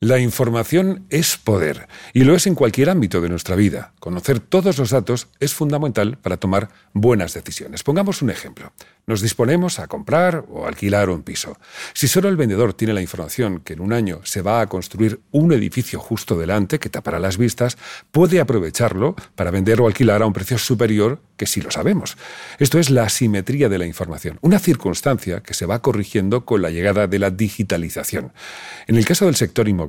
La información es poder y lo es en cualquier ámbito de nuestra vida. Conocer todos los datos es fundamental para tomar buenas decisiones. Pongamos un ejemplo. Nos disponemos a comprar o alquilar un piso. Si solo el vendedor tiene la información que en un año se va a construir un edificio justo delante que tapará las vistas, puede aprovecharlo para vender o alquilar a un precio superior que si lo sabemos. Esto es la asimetría de la información, una circunstancia que se va corrigiendo con la llegada de la digitalización. En el caso del sector inmobiliario,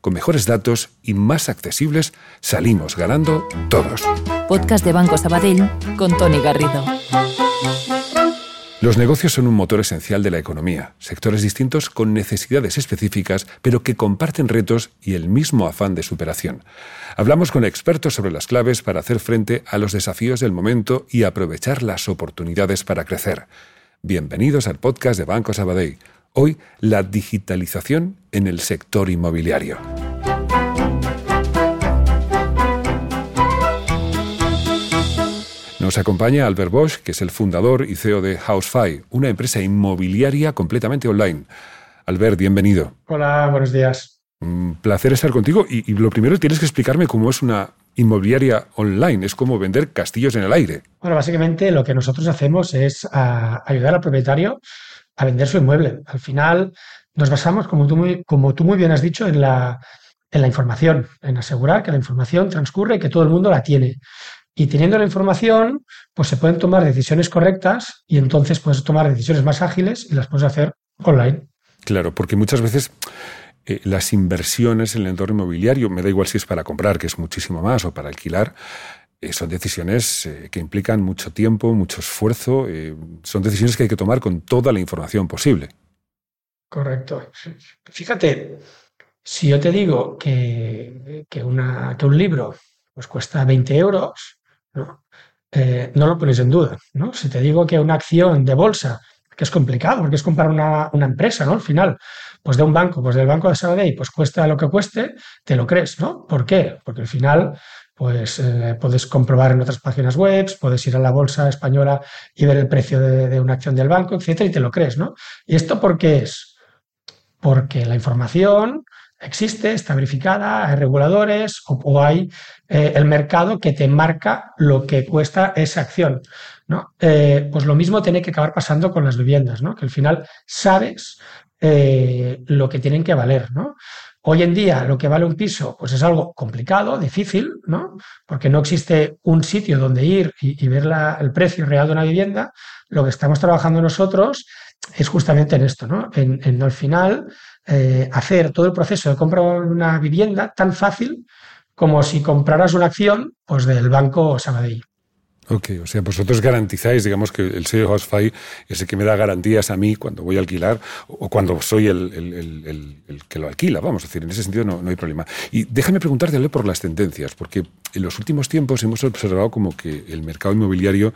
con mejores datos y más accesibles, salimos ganando todos. Podcast de Banco Sabadell con Tony Garrido. Los negocios son un motor esencial de la economía, sectores distintos con necesidades específicas, pero que comparten retos y el mismo afán de superación. Hablamos con expertos sobre las claves para hacer frente a los desafíos del momento y aprovechar las oportunidades para crecer. Bienvenidos al podcast de Banco Sabadell. Hoy, la digitalización en el sector inmobiliario. Nos acompaña Albert Bosch, que es el fundador y CEO de Housefy, una empresa inmobiliaria completamente online. Albert, bienvenido. Hola, buenos días. Un placer estar contigo y, lo primero tienes que explicarme cómo es una inmobiliaria online, es como vender castillos en el aire. Bueno, básicamente lo que nosotros hacemos es ayudar al propietario a vender su inmueble. Al final nos basamos, como tú muy, como tú muy bien has dicho, en la, en la información, en asegurar que la información transcurre y que todo el mundo la tiene. Y teniendo la información, pues se pueden tomar decisiones correctas y entonces puedes tomar decisiones más ágiles y las puedes hacer online. Claro, porque muchas veces eh, las inversiones en el entorno inmobiliario, me da igual si es para comprar, que es muchísimo más, o para alquilar, son decisiones eh, que implican mucho tiempo, mucho esfuerzo, son decisiones que hay que tomar con toda la información posible. Correcto. Fíjate, si yo te digo que, que, una, que un libro pues cuesta 20 euros, ¿no? Eh, no lo pones en duda. ¿no? Si te digo que una acción de bolsa, que es complicado, porque es comprar una, empresa, ¿no? Al final, pues de un banco, pues del banco de Sabadell, pues cuesta lo que cueste, te lo crees, ¿no? ¿Por qué? Porque al final, pues eh, puedes comprobar en otras páginas web, puedes ir a la bolsa española y ver el precio de, una acción del banco, etcétera, y te lo crees, ¿no? ¿Y esto por qué es? Porque la información existe, está verificada, hay reguladores o, hay eh, el mercado que te marca lo que cuesta esa acción. ¿no? Eh, pues lo mismo tiene que acabar pasando con las viviendas, ¿no? que al final sabes lo que tienen que valer. ¿no? Hoy en día lo que vale un piso pues es algo complicado, difícil, ¿no? porque no existe un sitio donde ir y, ver el precio real de una vivienda. Lo que estamos trabajando nosotros es justamente en esto, ¿no? en, al final eh, hacer todo el proceso de compra de una vivienda tan fácil como si compraras una acción pues, del banco Sabadell. Ok, o sea, vosotros garantizáis, digamos, que el sello Housefy es el que me da garantías a mí cuando voy a alquilar o cuando soy el, que lo alquila, vamos a decir, en ese sentido no, no hay problema. Y déjame preguntarte por las tendencias, porque en los últimos tiempos hemos observado como que el mercado inmobiliario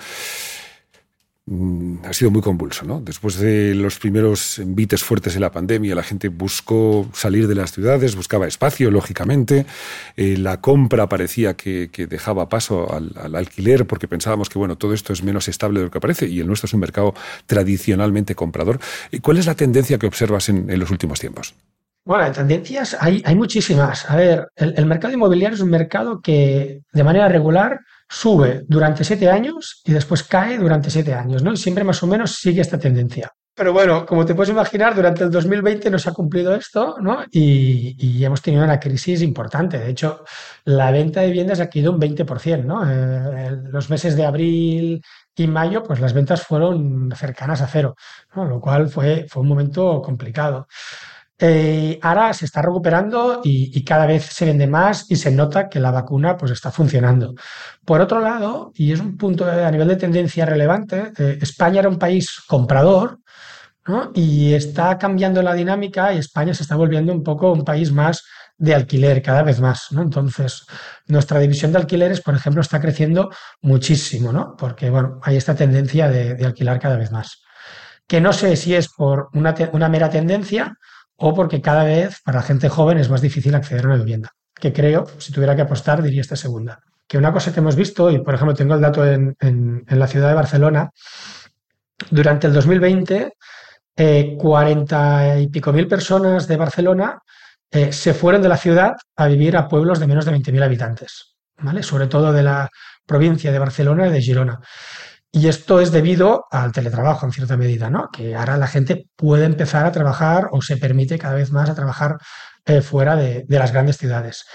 ha sido muy convulso. ¿no? Después de los primeros envites fuertes de la pandemia, la gente buscó salir de las ciudades, buscaba espacio, lógicamente. Eh, la compra parecía que, dejaba paso al, alquiler porque pensábamos que bueno, todo esto es menos estable de lo que parece y el nuestro es un mercado tradicionalmente comprador. ¿Cuál es la tendencia que observas en, los últimos tiempos? Bueno, tendencias hay, hay muchísimas. A ver, el mercado inmobiliario es un mercado que de manera regular sube durante siete años y después cae durante siete años, ¿no? Siempre más o menos sigue esta tendencia. Pero bueno, como te puedes imaginar, durante el 2020 no se ha cumplido esto, ¿no? Y, hemos tenido una crisis importante. De hecho, la venta de viviendas ha caído un 20%, ¿no? Eh, los meses de abril y mayo, pues las ventas fueron cercanas a cero, ¿no? Lo cual fue, fue un momento complicado. Eh, ahora se está recuperando y, cada vez se vende más y se nota que la vacuna pues, está funcionando. Por otro lado, y es un punto a nivel de tendencia relevante, eh, España era un país comprador y está cambiando la dinámica y España se está volviendo un poco un país más de alquiler cada vez más. Entonces, nuestra división de alquileres, por ejemplo, está creciendo muchísimo, ¿no? Porque, bueno, hay esta tendencia de, alquilar cada vez más. Que no sé si es por una mera tendencia o porque cada vez para la gente joven es más difícil acceder a una vivienda. Que creo, si tuviera que apostar, diría esta segunda. Que una cosa que hemos visto, y por ejemplo tengo el dato en, la ciudad de Barcelona, durante el 2020, eh, 40 y pico mil personas de Barcelona eh, se fueron de la ciudad a vivir a pueblos de menos de 20.000 habitantes, ¿vale? Sobre todo de la provincia de Barcelona y de Girona. Y esto es debido al teletrabajo en cierta medida, ¿no? Que ahora la gente puede empezar a trabajar o se permite cada vez más a trabajar eh, fuera de, las grandes ciudades.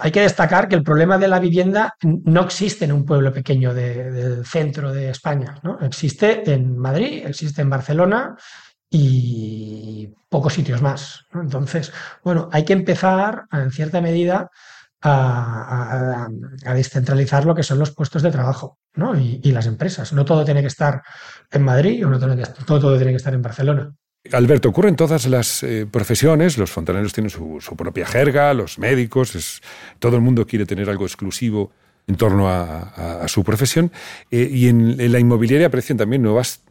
Hay que destacar que el problema de la vivienda no existe en un pueblo pequeño del centro de España, ¿no? Existe en Madrid, existe en Barcelona y pocos sitios más. Entonces, bueno, hay que empezar en cierta medida a, descentralizar lo que son los puestos de trabajo y, las empresas. No todo tiene que estar en Madrid o no todo, todo tiene que estar en Barcelona. Alberto, ocurre en todas las eh, profesiones, los fontaneros tienen su, propia jerga, los médicos, es, todo el mundo quiere tener algo exclusivo en torno a, su profesión, eh, y en, la inmobiliaria aparecen también nuevas,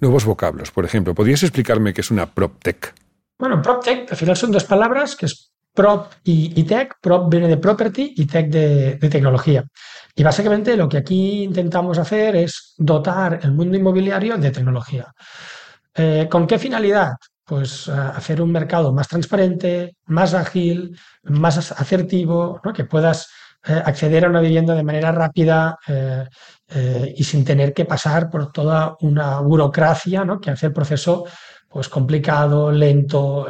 nuevos vocablos. Por ejemplo, ¿podrías explicarme qué es una PropTech? Bueno, PropTech al final son dos palabras que es prop y, tech. Prop viene de property y tech de, tecnología. Y básicamente lo que aquí intentamos hacer es dotar el mundo inmobiliario de tecnología. Eh, ¿Con qué finalidad? Pues eh, hacer un mercado más transparente, más ágil, más asertivo, que puedas eh, acceder a una vivienda de manera rápida y sin tener que pasar por toda una burocracia que hace el proceso pues complicado, lento,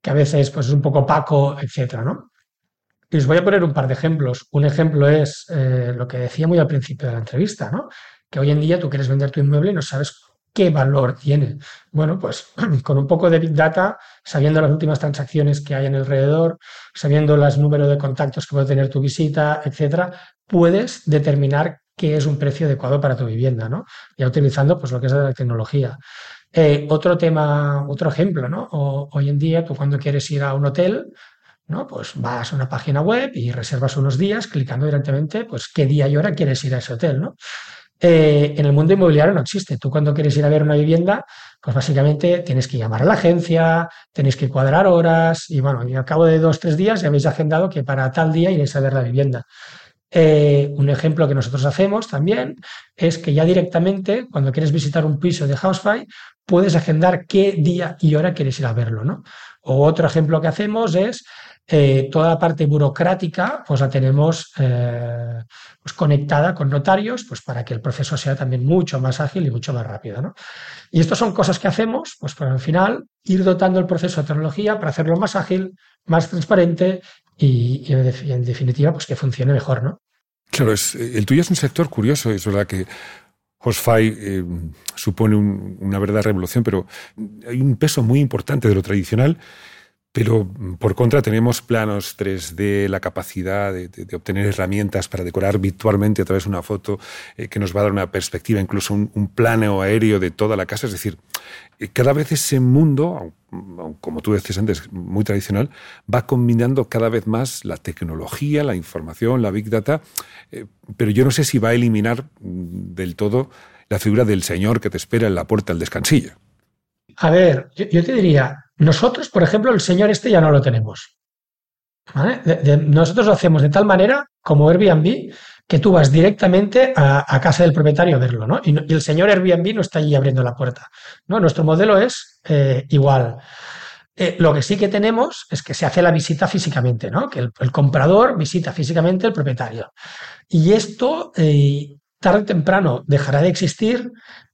que a veces pues, es un poco opaco, etcétera, ¿no? Y os voy a poner un par de ejemplos. Un ejemplo es eh, lo que decía muy al principio de la entrevista, ¿no? Que hoy en día tú quieres vender tu inmueble y no sabes qué valor tiene. Bueno, pues con un poco de Big Data, sabiendo las últimas transacciones que hay en alrededor, sabiendo los números de contactos que puede tener tu visita, etcétera, puedes determinar qué es un precio adecuado para tu vivienda, ¿no? Ya utilizando pues lo que es la tecnología. Eh, otro tema, otro ejemplo, ¿no? hoy en día tú cuando quieres ir a un hotel, ¿no? Pues vas a una página web y reservas unos días clicando directamente, pues qué día y hora quieres ir a ese hotel, ¿no? Eh, en el mundo inmobiliario no existe. Tú cuando quieres ir a ver una vivienda, pues básicamente tienes que llamar a la agencia, tenéis que cuadrar horas y bueno, al cabo de dos, tres días ya habéis agendado que para tal día iréis a ver la vivienda. Eh, un ejemplo que nosotros hacemos también es que ya directamente, cuando quieres visitar un piso de Housefly, puedes agendar qué día y hora quieres ir a verlo, ¿no? O otro ejemplo que hacemos es eh, toda la parte burocrática, pues la tenemos eh, pues conectada con notarios, pues para que el proceso sea también mucho más ágil y mucho más rápido, ¿no? Y estas son cosas que hacemos, pues para al final ir dotando el proceso de tecnología para hacerlo más ágil, más transparente y, en definitiva, pues que funcione mejor, ¿no? Claro, el tuyo es un sector curioso, es verdad que HostFi eh, supone una verdadera revolución, pero hay un peso muy importante de lo tradicional pero mm, por contra tenemos planos 3D, la capacidad de, obtener herramientas para decorar virtualmente a través de una foto eh, que nos va a dar una perspectiva, incluso un, plano aéreo de toda la casa. Es decir, eh, cada vez ese mundo, como tú decías antes, muy tradicional, va combinando cada vez más la tecnología, la información, la big data, eh, pero yo no sé si va a eliminar mm, del todo la figura del señor que te espera en la puerta del descansillo. A ver, yo te diría, nosotros, por ejemplo, el señor este ya no lo tenemos. nosotros lo hacemos de tal manera, como Airbnb, que tú vas directamente a, casa del propietario a verlo, ¿no? Y, el señor Airbnb no está allí abriendo la puerta. ¿no? Nuestro modelo es eh, igual. Eh, lo que sí que tenemos es que se hace la visita físicamente, ¿no? Que el, comprador visita físicamente al propietario. Y esto eh, tarde o temprano dejará de existir,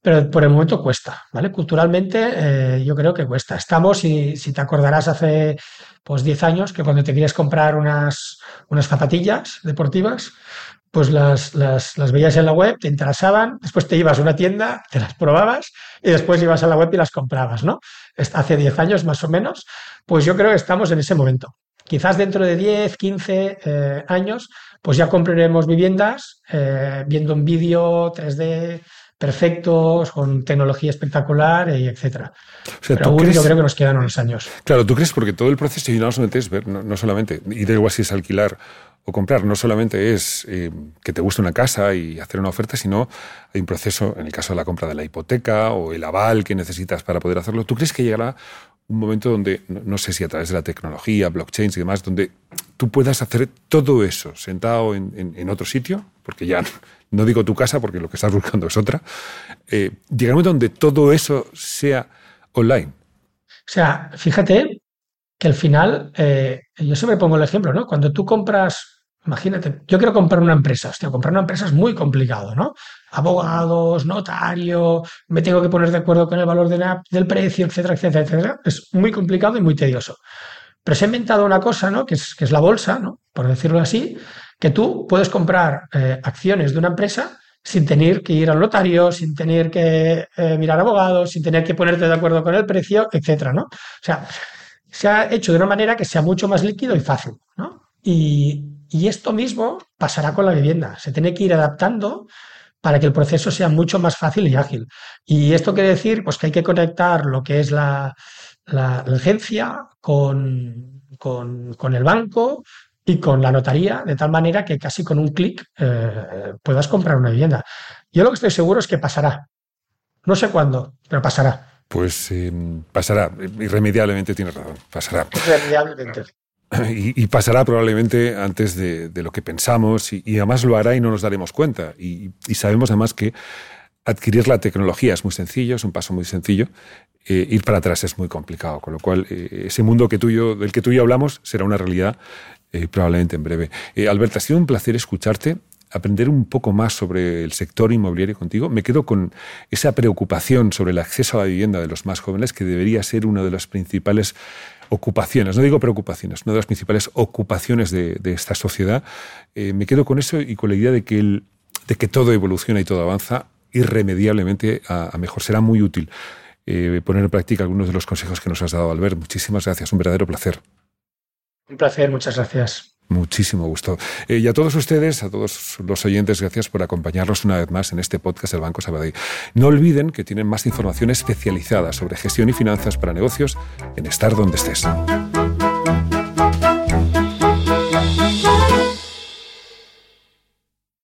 pero por el momento cuesta, ¿vale? Culturalmente eh, yo creo que cuesta. Estamos, si, si te acordarás, hace pues 10 años que cuando te quieres comprar unas, unas zapatillas deportivas, pues las, las, las, veías en la web, te interesaban, después te ibas a una tienda, te las probabas y después ibas a la web y las comprabas, ¿no? Hace 10 años más o menos, pues yo creo que estamos en ese momento. Quizás dentro de 10, 15 eh, años pues ya compraremos viviendas eh, viendo un vídeo 3D perfectos, con tecnología espectacular, y etcétera. Pero aún yo creo que nos quedan unos años. Claro, tú crees porque todo el proceso y no solamente es ver, no, solamente, y da igual si es alquilar o comprar, no solamente es eh, que te guste una casa y hacer una oferta, sino hay un proceso, en el caso de la compra de la hipoteca o el aval que necesitas para poder hacerlo. ¿Tú crees que llegará un momento donde, no, sé si a través de la tecnología, blockchain y demás, donde tú puedas hacer todo eso sentado en, otro sitio, porque ya no digo tu casa porque lo que estás buscando es otra, eh, llegar momento donde todo eso sea online. O sea, fíjate que al final, eh, yo siempre pongo el ejemplo, ¿no? Cuando tú compras, imagínate, yo quiero comprar una empresa, hostia, comprar una empresa es muy complicado, ¿no? Abogados, notario, me tengo que poner de acuerdo con el valor del precio, etcétera, etcétera, etcétera. Es muy complicado y muy tedioso. Pero se ha inventado una cosa, ¿no? Que es, la bolsa, ¿no? Por decirlo así, que tú puedes comprar eh, acciones de una empresa sin tener que ir al notario, sin tener que eh, mirar abogados, sin tener que ponerte de acuerdo con el precio, etcétera, ¿no? O sea, se ha hecho de una manera que sea mucho más líquido y fácil, ¿no? Y, esto mismo pasará con la vivienda. Se tiene que ir adaptando para que el proceso sea mucho más fácil y ágil. Y esto quiere decir pues, que hay que conectar lo que es la, la, agencia con, con, el banco, y con la notaría, de tal manera que casi con un clic eh, puedas comprar una vivienda. Yo lo que estoy seguro es que pasará. No sé cuándo, pero pasará. Pues eh, pasará, irremediablemente tienes razón, pasará. Irremediablemente. Y, pasará probablemente antes de, lo que pensamos y, además lo hará y no nos daremos cuenta. Y, sabemos además que adquirir la tecnología es muy sencillo, es un paso muy sencillo. Eh, ir para atrás es muy complicado, con lo cual ese mundo que tú del que tú y yo hablamos será una realidad eh, probablemente en breve. Eh, Alberta, ha sido un placer escucharte aprender un poco más sobre el sector inmobiliario contigo. Me quedo con esa preocupación sobre el acceso a la vivienda de los más jóvenes, que debería ser una de las principales ocupaciones, no digo preocupaciones, una de las principales ocupaciones de, esta sociedad. Eh, me quedo con eso y con la idea de que, de que todo evoluciona y todo avanza irremediablemente a, mejor. Será muy útil poner en práctica algunos de los consejos que nos has dado, Albert. Muchísimas gracias, un verdadero placer. Un placer, muchas gracias. Muchísimo gusto. Eh, y a todos ustedes, a todos los oyentes, gracias por acompañarnos una vez más en este podcast del Banco Sabadell. No olviden que tienen más información especializada sobre gestión y finanzas para negocios en Estar Donde Estés.